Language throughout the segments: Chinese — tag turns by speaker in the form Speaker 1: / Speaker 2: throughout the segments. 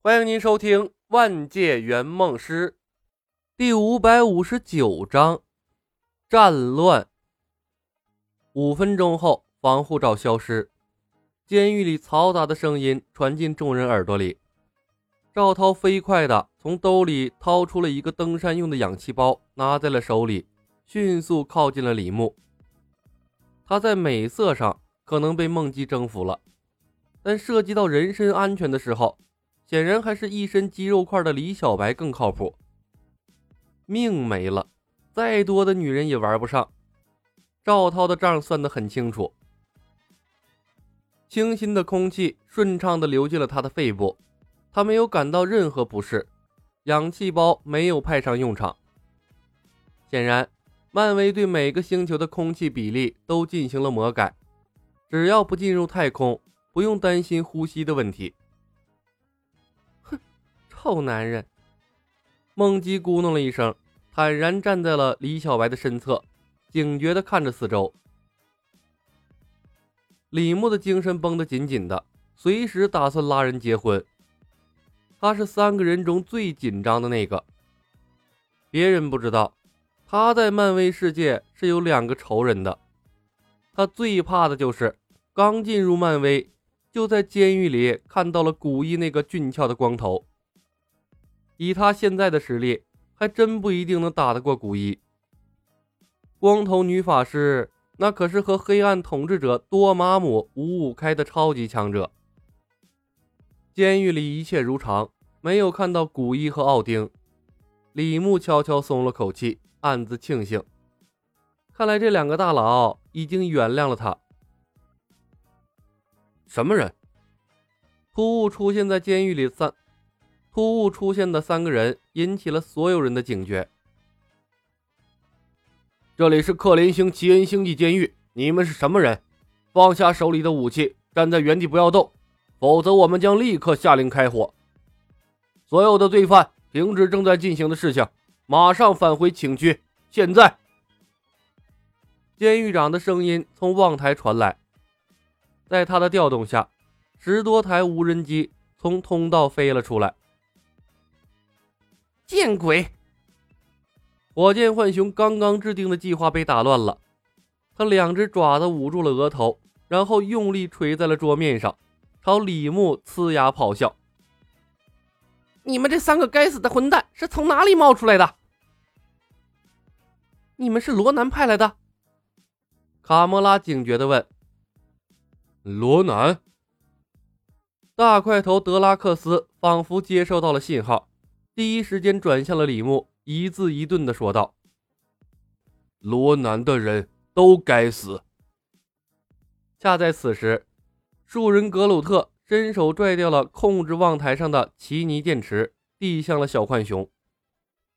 Speaker 1: 欢迎您收听《万界圆梦师》第五百五十九章：战乱。五分钟后，防护罩消失，监狱里嘈杂的声音传进众人耳朵里。赵涛飞快地从兜里掏出了一个登山用的氧气包，拿在了手里，迅速靠近了李牧。他在美色上可能被梦姬征服了，但涉及到人身安全的时候。显然还是一身肌肉块的李小白更靠谱。命没了，再多的女人也玩不上。赵涛的账算得很清楚。清新的空气顺畅地流进了他的肺部，他没有感到任何不适。氧气包没有派上用场。显然，漫威对每个星球的空气比例都进行了魔改，只要不进入太空，不用担心呼吸的问题。臭男人，梦姬咕哝了一声，坦然站在了李小白的身侧，警觉地看着四周。李牧的精神绷得紧紧的，随时打算拉人结婚。他是三个人中最紧张的那个。别人不知道，他在漫威世界是有两个仇人的。他最怕的就是刚进入漫威，就在监狱里看到了古一那个俊俏的光头。以他现在的实力，还真不一定能打得过古一。光头女法师那可是和黑暗统治者多玛姆五五开的超级强者。监狱里一切如常，没有看到古一和奥丁。李牧悄悄松了口气，暗自庆幸，看来这两个大佬已经原谅了他。什么人？突兀出现在监狱里三。突兀出现的三个人引起了所有人的警觉。
Speaker 2: 这里是克林星奇恩星际监狱，你们是什么人？放下手里的武器，站在原地不要动，否则我们将立刻下令开火。所有的罪犯停止正在进行的事情，马上返回寝区。现在，
Speaker 1: 监狱长的声音从望台传来，在他的调动下，十多台无人机从通道飞了出来。
Speaker 3: 见鬼！
Speaker 1: 火箭浣熊刚刚制定的计划被打乱了，他两只爪子捂住了额头，然后用力捶在了桌面上，朝李牧呲牙咆哮：“
Speaker 3: 你们这三个该死的混蛋是从哪里冒出来的？你们是罗南派来的？”
Speaker 1: 卡莫拉警觉地问。
Speaker 2: “罗南？”
Speaker 1: 大块头德拉克斯仿佛接收到了信号。第一时间转向了李牧，一字一顿的说道：“
Speaker 2: 罗南的人都该死。”
Speaker 1: 恰在此时，树人格鲁特伸手拽掉了控制望台上的奇尼电池，递向了小浣熊。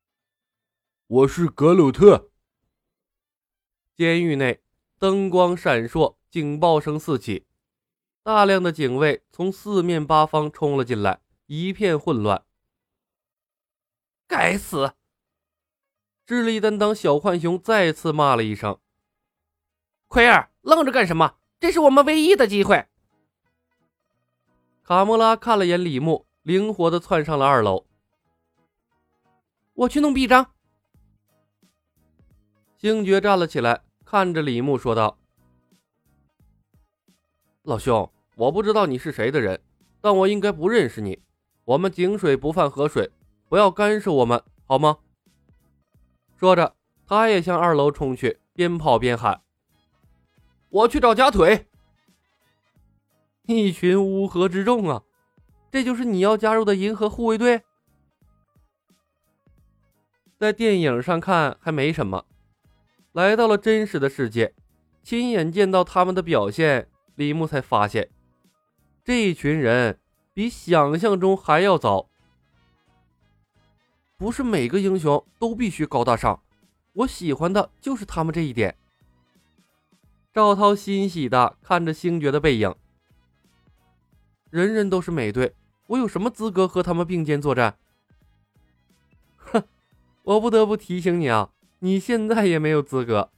Speaker 2: “我是格鲁特。”
Speaker 1: 监狱内灯光闪烁，警报声四起，大量的警卫从四面八方冲了进来，一片混乱。
Speaker 3: 该死！
Speaker 1: 智力担当小浣熊再次骂了一声：“
Speaker 3: 奎尔，愣着干什么？这是我们唯一的机会！”
Speaker 1: 卡莫拉看了眼李牧，灵活的窜上了二楼。
Speaker 3: 我去弄臂章。
Speaker 1: 星爵站了起来，看着李牧说道：“老兄，我不知道你是谁的人，但我应该不认识你。我们井水不犯河水。”不要干涉我们，好吗？说着，他也向二楼冲去，边跑边喊：“
Speaker 2: 我去找假腿！”
Speaker 1: 一群乌合之众啊！这就是你要加入的银河护卫队？在电影上看还没什么，来到了真实的世界，亲眼见到他们的表现，李牧才发现，这一群人比想象中还要糟。不是每个英雄都必须高大上，我喜欢的就是他们这一点。赵涛欣喜的看着星爵的背影，人人都是美队，我有什么资格和他们并肩作战？哼，我不得不提醒你啊，你现在也没有资格。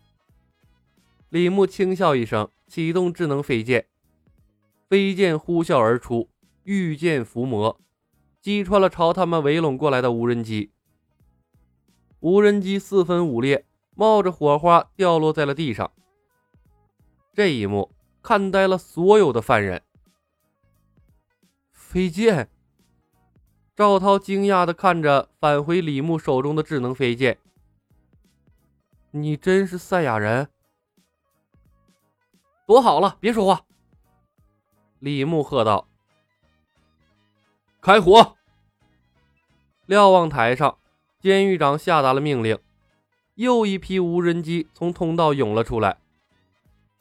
Speaker 1: 李牧轻笑一声，启动智能飞剑，飞剑呼啸而出，御剑伏魔。击穿了朝他们围拢过来的无人机。无人机四分五裂，冒着火花掉落在了地上。这一幕看呆了所有的犯人。飞剑。赵涛惊讶的看着返回李牧手中的智能飞剑。你真是赛亚人？
Speaker 3: 躲好了，别说话。
Speaker 1: 李牧喝道：“
Speaker 2: 开火！”
Speaker 1: 瞭望台上，监狱长下达了命令。又一批无人机从通道涌了出来，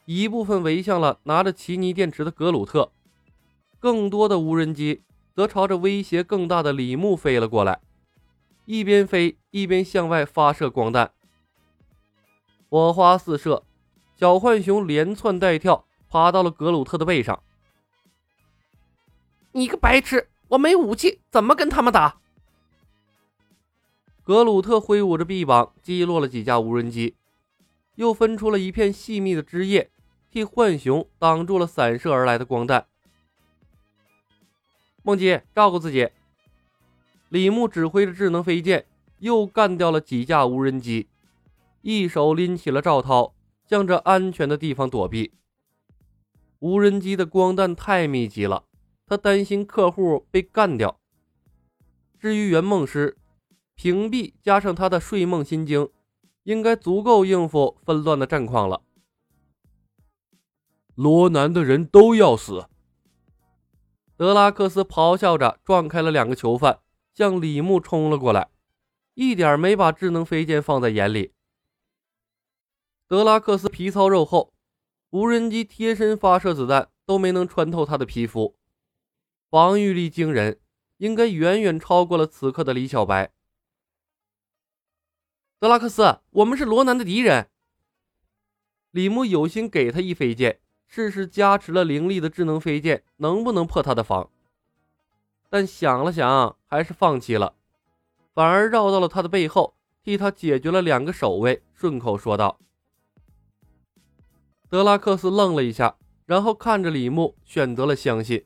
Speaker 1: 一部分围向了拿着奇尼电池的格鲁特，更多的无人机。则朝着威胁更大的李牧飞了过来，一边飞一边向外发射光弹，火花四射。小浣熊连窜带跳，爬到了格鲁特的背上。
Speaker 3: 你个白痴！我没武器，怎么跟他们打？
Speaker 1: 格鲁特挥舞着臂膀，击落了几架无人机，又分出了一片细密的枝叶，替浣熊挡住了散射而来的光弹。梦姬，照顾自己。李牧指挥着智能飞剑，又干掉了几架无人机，一手拎起了赵涛，向着安全的地方躲避。无人机的光弹太密集了，他担心客户被干掉。至于圆梦师，屏蔽加上他的睡梦心经，应该足够应付纷乱的战况了。
Speaker 2: 罗南的人都要死。
Speaker 1: 德拉克斯咆哮着撞开了两个囚犯，向李牧冲了过来，一点没把智能飞剑放在眼里。德拉克斯皮糙肉厚，无人机贴身发射子弹都没能穿透他的皮肤，防御力惊人，应该远远超过了此刻的李小白。
Speaker 3: 德拉克斯，我们是罗南的敌人。
Speaker 1: 李牧有心给他一飞剑。试试加持了灵力的智能飞剑能不能破他的防，但想了想，还是放弃了，反而绕到了他的背后，替他解决了两个守卫，顺口说道：“德拉克斯愣了一下，然后看着李牧，选择了相信。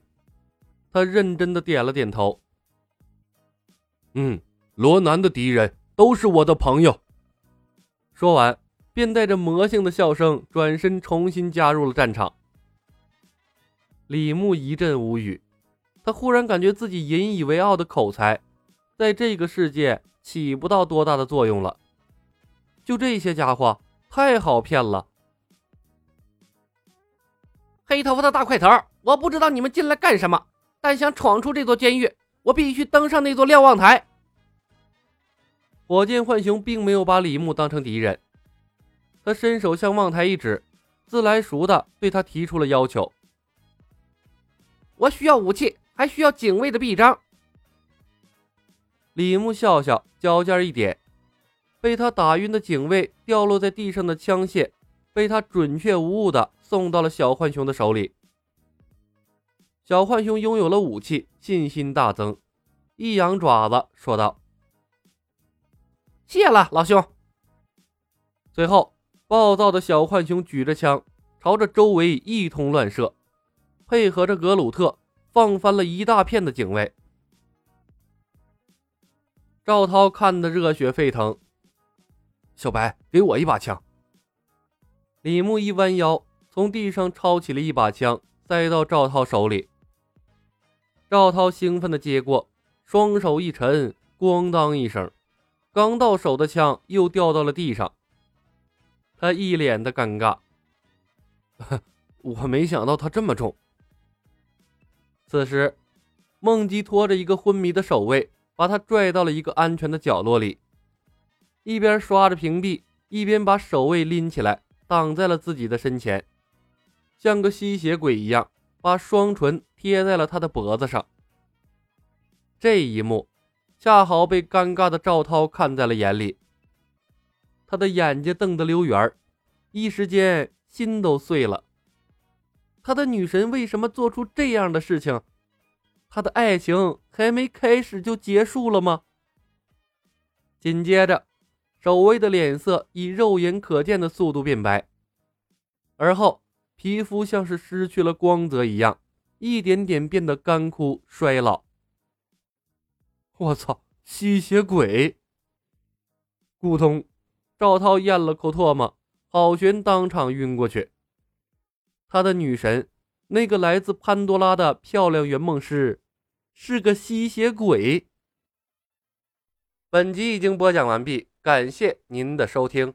Speaker 1: 他认真的点了点头：‘
Speaker 2: 嗯，罗南的敌人都是我的朋友。’
Speaker 1: 说完。”便带着魔性的笑声转身，重新加入了战场。李牧一阵无语，他忽然感觉自己引以为傲的口才，在这个世界起不到多大的作用了。就这些家伙，太好骗了。
Speaker 3: 黑头发的大块头，我不知道你们进来干什么，但想闯出这座监狱，我必须登上那座瞭望台。
Speaker 1: 火箭浣熊并没有把李牧当成敌人。他伸手向望台一指，自来熟的对他提出了要求：“
Speaker 3: 我需要武器，还需要警卫的臂章。”
Speaker 1: 李牧笑笑，脚尖一点，被他打晕的警卫掉落在地上的枪械，被他准确无误的送到了小浣熊的手里。小浣熊拥有了武器，信心大增，一扬爪子说道：“
Speaker 3: 谢了，老兄。”
Speaker 1: 随后。暴躁的小浣熊举着枪，朝着周围一通乱射，配合着格鲁特放翻了一大片的警卫。赵涛看得热血沸腾，
Speaker 2: 小白，给我一把枪。
Speaker 1: 李牧一弯腰，从地上抄起了一把枪，塞到赵涛手里。赵涛兴奋地接过，双手一沉，咣当一声，刚到手的枪又掉到了地上。他一脸的尴尬，
Speaker 2: 我没想到他这么重。
Speaker 1: 此时，梦姬拖着一个昏迷的守卫，把他拽到了一个安全的角落里，一边刷着屏蔽，一边把守卫拎起来挡在了自己的身前，像个吸血鬼一样，把双唇贴在了他的脖子上。这一幕，恰好被尴尬的赵涛看在了眼里。他的眼睛瞪得溜圆一时间心都碎了。他的女神为什么做出这样的事情？他的爱情还没开始就结束了吗？紧接着，守卫的脸色以肉眼可见的速度变白，而后皮肤像是失去了光泽一样，一点点变得干枯衰老。我操，吸血鬼！咕通，赵涛咽了口唾沫，郝璇当场晕过去。他的女神，那个来自潘多拉的漂亮圆梦师，是个吸血鬼。本集已经播讲完毕，感谢您的收听。